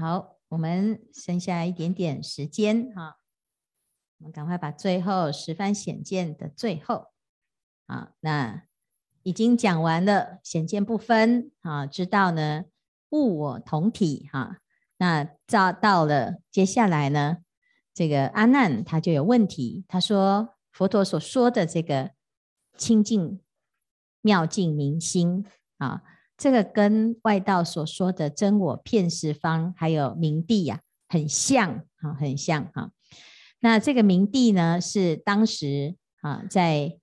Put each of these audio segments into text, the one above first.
好，我们剩下一点点时间哈，我们赶快把最后十番显见的最后，啊，那已经讲完了显见不分啊，知道呢物我同体哈，那照到了接下来呢，这个阿难他就有问题，他说佛陀所说的这个清净妙净明心啊。这个跟外道所说的真我片十方还有明地呀、很像啊，很像哈。那这个明地呢，是当时啊，在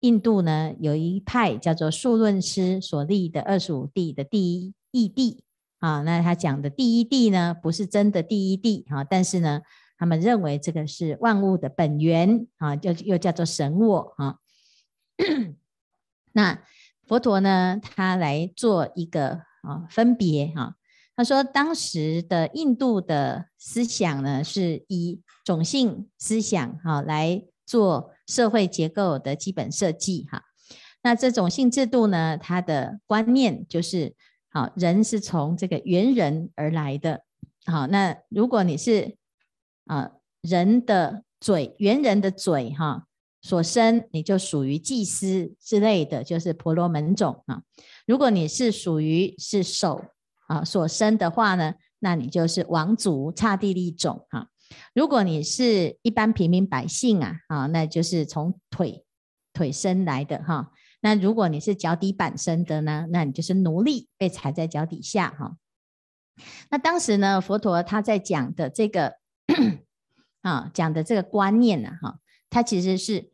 印度呢有一派叫做数论师所立的二十五地的第一义地啊。那他讲的第一地呢，不是真的第一地啊，但是呢，他们认为这个是万物的本源啊，就又叫做神我啊。那。佛陀呢，他来做一个啊分别哈。他说，当时的印度的思想呢，是以种姓思想哈来做社会结构的基本设计哈。那这种姓制度呢，它的观念就是，好人是从这个猿人而来的。好，那如果你是啊人的嘴，猿人的嘴哈。所生，你就属于祭司之类的，就是婆罗门种啊。如果你是属于是手啊所生的话呢，那你就是王族刹帝利种哈。如果你是一般平民百姓啊，啊，那就是从腿腿生来的哈。那如果你是脚底板生的呢，那你就是奴隶，被踩在脚底下哈。那当时呢，佛陀他在讲的这个 啊，讲的这个观念呢，哈，他其实是。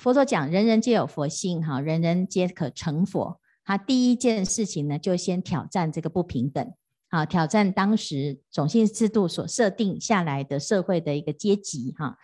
佛陀讲，人人皆有佛性，哈，人人皆可成佛。他第一件事情呢，就先挑战这个不平等，啊，挑战当时种姓制度所设定下来的社会的一个阶级，哈。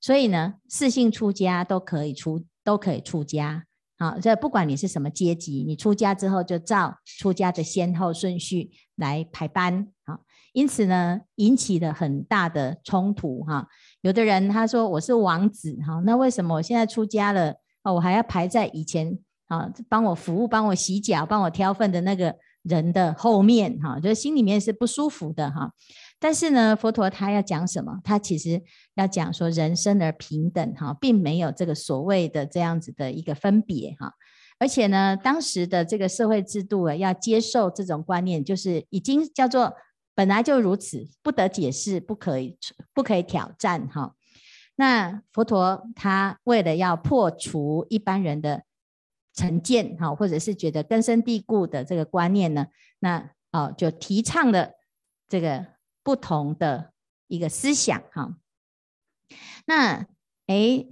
所以呢，四姓出家都可以出，都可以出家，啊，这不管你是什么阶级，你出家之后就照出家的先后顺序来排班，啊，因此呢，引起了很大的冲突，哈。有的人他说我是王子哈，那为什么我现在出家了啊？我还要排在以前啊，帮我服务、帮我洗脚、帮我挑粪的那个人的后面哈，就心里面是不舒服的哈。但是呢，佛陀他要讲什么？他其实要讲说人生而平等哈，并没有这个所谓的这样子的一个分别哈。而且呢，当时的这个社会制度啊，要接受这种观念，就是已经叫做。本来就如此，不得解释，不可以，不可以挑战哈。那佛陀他为了要破除一般人的成见哈，或者是觉得根深蒂固的这个观念呢，那哦就提倡了这个不同的一个思想哈。那诶，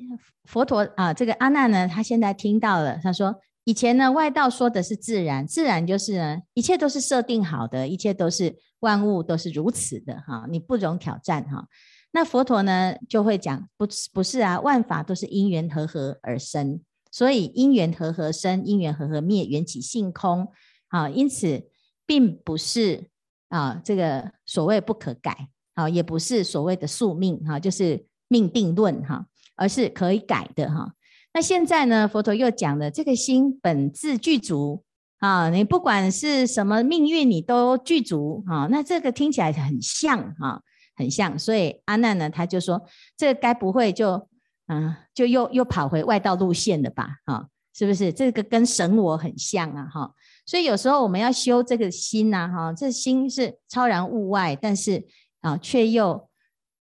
佛陀啊，这个阿难呢，他现在听到了，他说。以前呢，外道说的是自然，自然就是呢，一切都是设定好的，一切都是万物都是如此的哈，你不容挑战哈。那佛陀呢就会讲，不不是啊，万法都是因缘和合而生，所以因缘和合生，因缘和合灭，缘起性空啊，因此并不是啊这个所谓不可改啊，也不是所谓的宿命哈，就是命定论哈，而是可以改的哈。那现在呢？佛陀又讲了，这个心本自具足啊，你不管是什么命运，你都具足啊。那这个听起来很像啊，很像。所以阿难呢，他就说，这该不会就嗯，就又又跑回外道路线了吧？啊，是不是？这个跟神我很像啊，哈。所以有时候我们要修这个心呐，哈，这心是超然物外，但是啊，却又。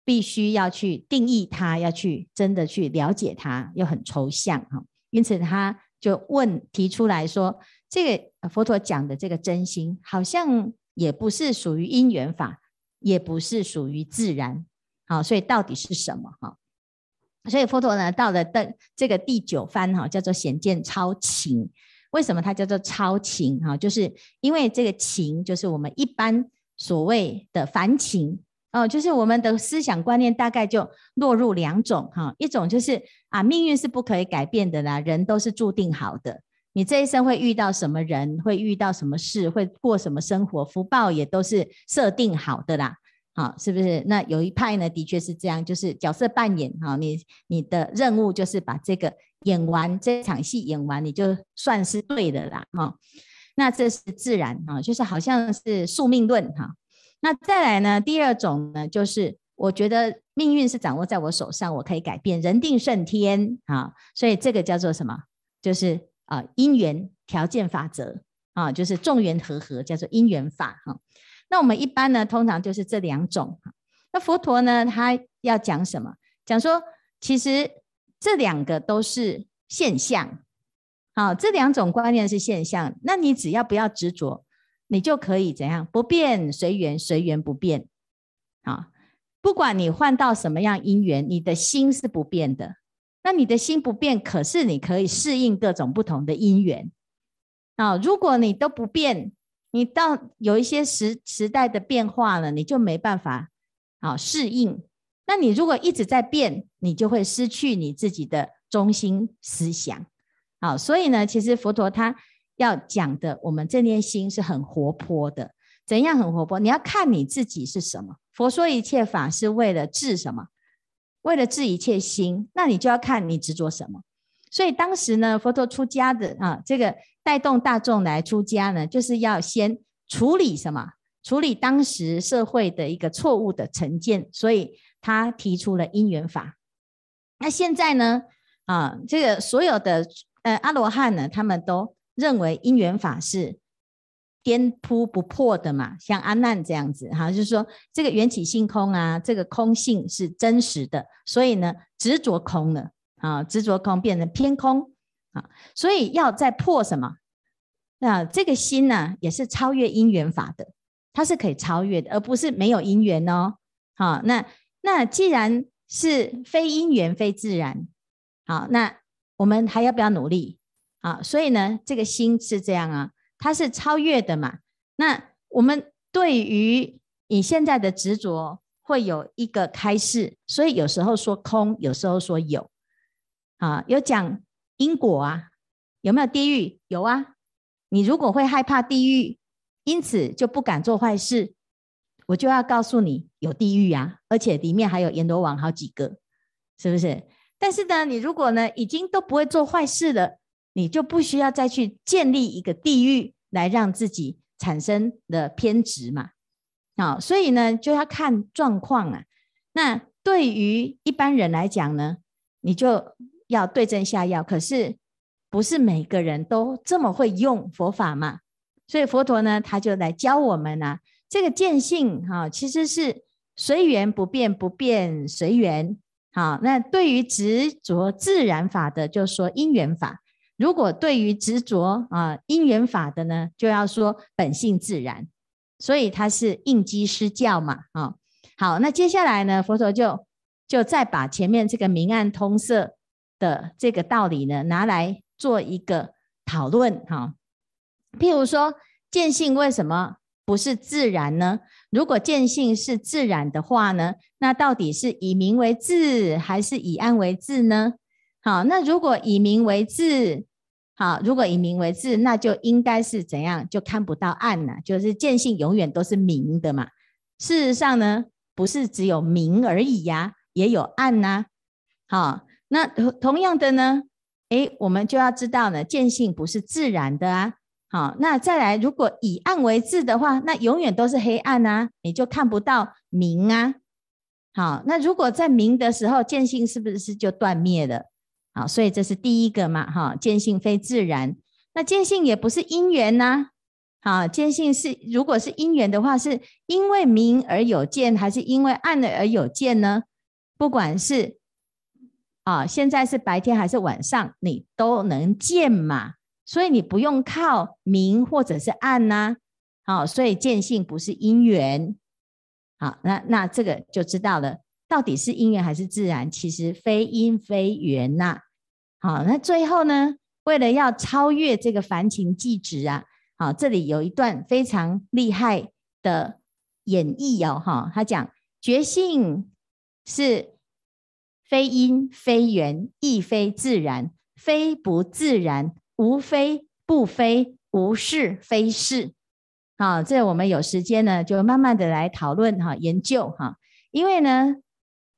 必须要去定义它，要去真的去了解它，又很抽象哈。因此他就问提出来说，这个佛陀讲的这个真心，好像也不是属于因缘法，也不是属于自然，好，所以到底是什么哈？所以佛陀呢，到了的这个第九番哈，叫做显见超情。为什么它叫做超情哈？就是因为这个情，就是我们一般所谓的凡情。哦，就是我们的思想观念大概就落入两种哈，一种就是啊，命运是不可以改变的啦，人都是注定好的，你这一生会遇到什么人，会遇到什么事，会过什么生活，福报也都是设定好的啦，好，是不是？那有一派呢，的确是这样，就是角色扮演哈，你你的任务就是把这个演完这场戏演完，你就算是对的啦，哈，那这是自然哈，就是好像是宿命论哈。那再来呢，第二种呢，就是我觉得命运是掌握在我手上，我可以改变，人定胜天啊。所以这个叫做什么？就是啊，因缘条件法则啊，就是众缘和合，叫做因缘法哈。那我们一般呢，通常就是这两种。那佛陀呢，他要讲什么？讲说，其实这两个都是现象。好，这两种观念是现象。那你只要不要执着，你就可以怎样？不变随缘，随缘不变。啊，不管你换到什么样因缘，你的心是不变的。那你的心不变，可是你可以适应各种不同的因缘。啊，如果你都不变，你到有一些时时代的变化了，你就没办法啊适应。那你如果一直在变，你就会失去你自己的中心思想。好，所以呢，其实佛陀他要讲的，我们这念心是很活泼的。怎样很活泼？你要看你自己是什么。佛说一切法是为了治什么？为了治一切心。那你就要看你执着什么。所以当时呢，佛陀出家的啊，这个。带动大众来出家呢，就是要先处理什么？处理当时社会的一个错误的成见，所以他提出了因缘法。那现在呢？啊，这个所有的呃阿罗汉呢，他们都认为因缘法是颠扑不破的嘛，像阿难这样子哈，就是说这个缘起性空啊，这个空性是真实的，所以呢，执着空了啊，执着空变成偏空。啊，所以要再破什么？那这个心呢，也是超越因缘法的，它是可以超越的，而不是没有因缘哦。好，那那既然是非因缘非自然，好，那我们还要不要努力？啊，所以呢，这个心是这样啊，它是超越的嘛。那我们对于你现在的执着，会有一个开示，所以有时候说空，有时候说有，啊，有讲。因果啊，有没有地狱？有啊。你如果会害怕地狱，因此就不敢做坏事，我就要告诉你有地狱啊，而且里面还有阎罗王好几个，是不是？但是呢，你如果呢已经都不会做坏事了，你就不需要再去建立一个地狱来让自己产生的偏执嘛。好，所以呢就要看状况啊。那对于一般人来讲呢，你就。要对症下药，可是不是每个人都这么会用佛法嘛？所以佛陀呢，他就来教我们、啊，这个见性哈，其实是随缘不变，不变随缘。好，那对于执着自然法的，就说因缘法；如果对于执着啊因缘法的呢，就要说本性自然。所以它是应机施教嘛。啊，好，那接下来呢，佛陀就就再把前面这个明暗通色。的这个道理呢，拿来做一个讨论哈。譬如说，见性为什么不是自然呢？如果见性是自然的话呢，那到底是以明为自，还是以暗为自呢？好，那如果以明为自，好，如果以明为自，那就应该是怎样？就看不到暗了，就是见性永远都是明的嘛。事实上呢，不是只有明而已呀，也有暗呐。好。那同样的呢，诶，我们就要知道呢，见性不是自然的啊。好，那再来，如果以暗为自的话，那永远都是黑暗啊，你就看不到明啊。好，那如果在明的时候，见性是不是就断灭了？好，所以这是第一个嘛，哈，见性非自然。那见性也不是因缘呐。好，见性是如果是因缘的话，是因为明而有见，还是因为暗而有见呢？不管是。啊，现在是白天还是晚上，你都能见嘛，所以你不用靠明或者是暗呐、好，所以见性不是因缘。好，那那这个就知道了，到底是因缘还是自然？其实非因非缘呐、好，那最后呢，为了要超越这个凡情计执啊，好，这里有一段非常厉害的演绎哦，哈，他讲觉性是。非因非缘，亦非自然，非不自然，无非不非，无是非是。好，这我们有时间呢，就慢慢的来讨论哈，研究哈。因为呢，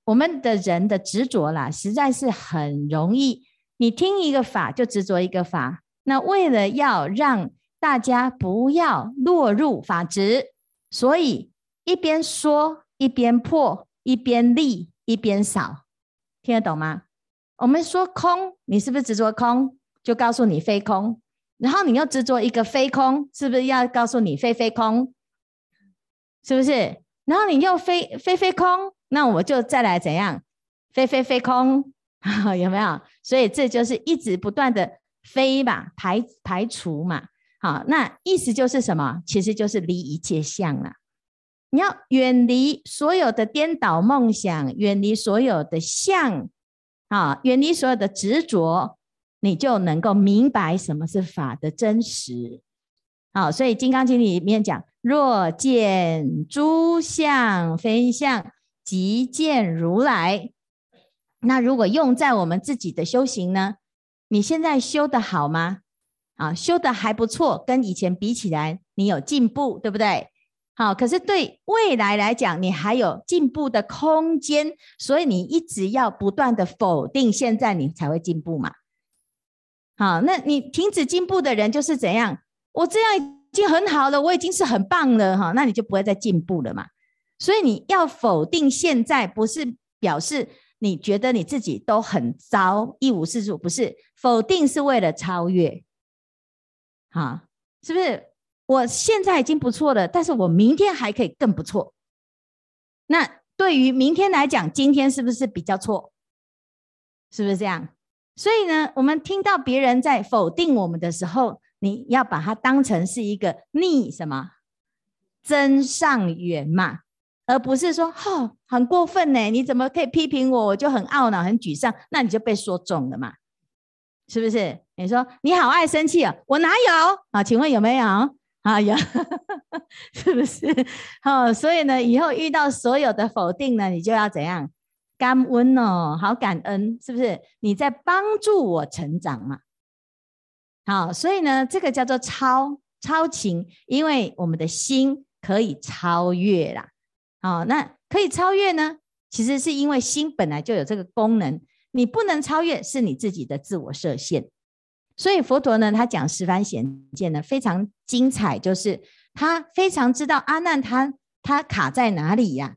我们的人的执着啦，实在是很容易。你听一个法就执着一个法，那为了要让大家不要落入法执，所以一边说一边破，一边立一边扫，听得懂吗？我们说空，你是不是执着空？就告诉你非空，然后你又执着一个非空，是不是要告诉你非非空？是不是？然后你又非非非空，那我就再来怎样？非非非空，有没有？所以这就是一直不断的飞吧，排排除嘛。好，那意思就是什么？其实就是离一切相了。你要远离所有的颠倒梦想，远离所有的相。啊，远离所有的执着，你就能够明白什么是法的真实。好，所以《金刚经》里面讲：若见诸相非相，即见如来。那如果用在我们自己的修行呢？你现在修得好吗？啊，修得还不错，跟以前比起来，你有进步，对不对？好，可是对未来来讲，你还有进步的空间，所以你一直要不断的否定现在，你才会进步嘛。好，那你停止进步的人就是怎样？我这样已经很好了，我已经是很棒了哈，那你就不会再进步了嘛。所以你要否定现在，不是表示你觉得你自己都很糟，一无是处，不是，否定是为了超越。好，是不是？我现在已经不错了，但是我明天还可以更不错。那对于明天来讲，今天是不是比较错？是不是这样？所以呢，我们听到别人在否定我们的时候，你要把它当成是一个逆什么增上缘嘛，而不是说哦，很过分呢，你怎么可以批评我？我就很懊恼、很沮丧，那你就被说中了嘛，是不是？你说你好爱生气啊，我哪有啊？请问有没有？啊呀，是不是？好，所以呢，以后遇到所有的否定呢，你就要怎样？感恩哦，好感恩，是不是？你在帮助我成长嘛？好，所以呢，这个叫做超超情，因为我们的心可以超越啦。好，那可以超越呢？其实是因为心本来就有这个功能，你不能超越，是你自己的自我设限。所以佛陀呢，他讲十番显见呢，非常精彩，就是他非常知道阿难他他卡在哪里呀？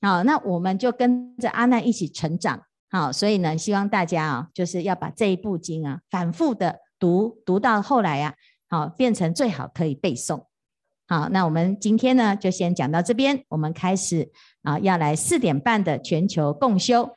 好，那我们就跟着阿难一起成长。好，所以呢，希望大家啊，就是要把这一部经啊，反复的读，读到后来呀，好，变成最好可以背诵。好，那我们今天呢，就先讲到这边，我们开始啊，要来四点半的全球共修。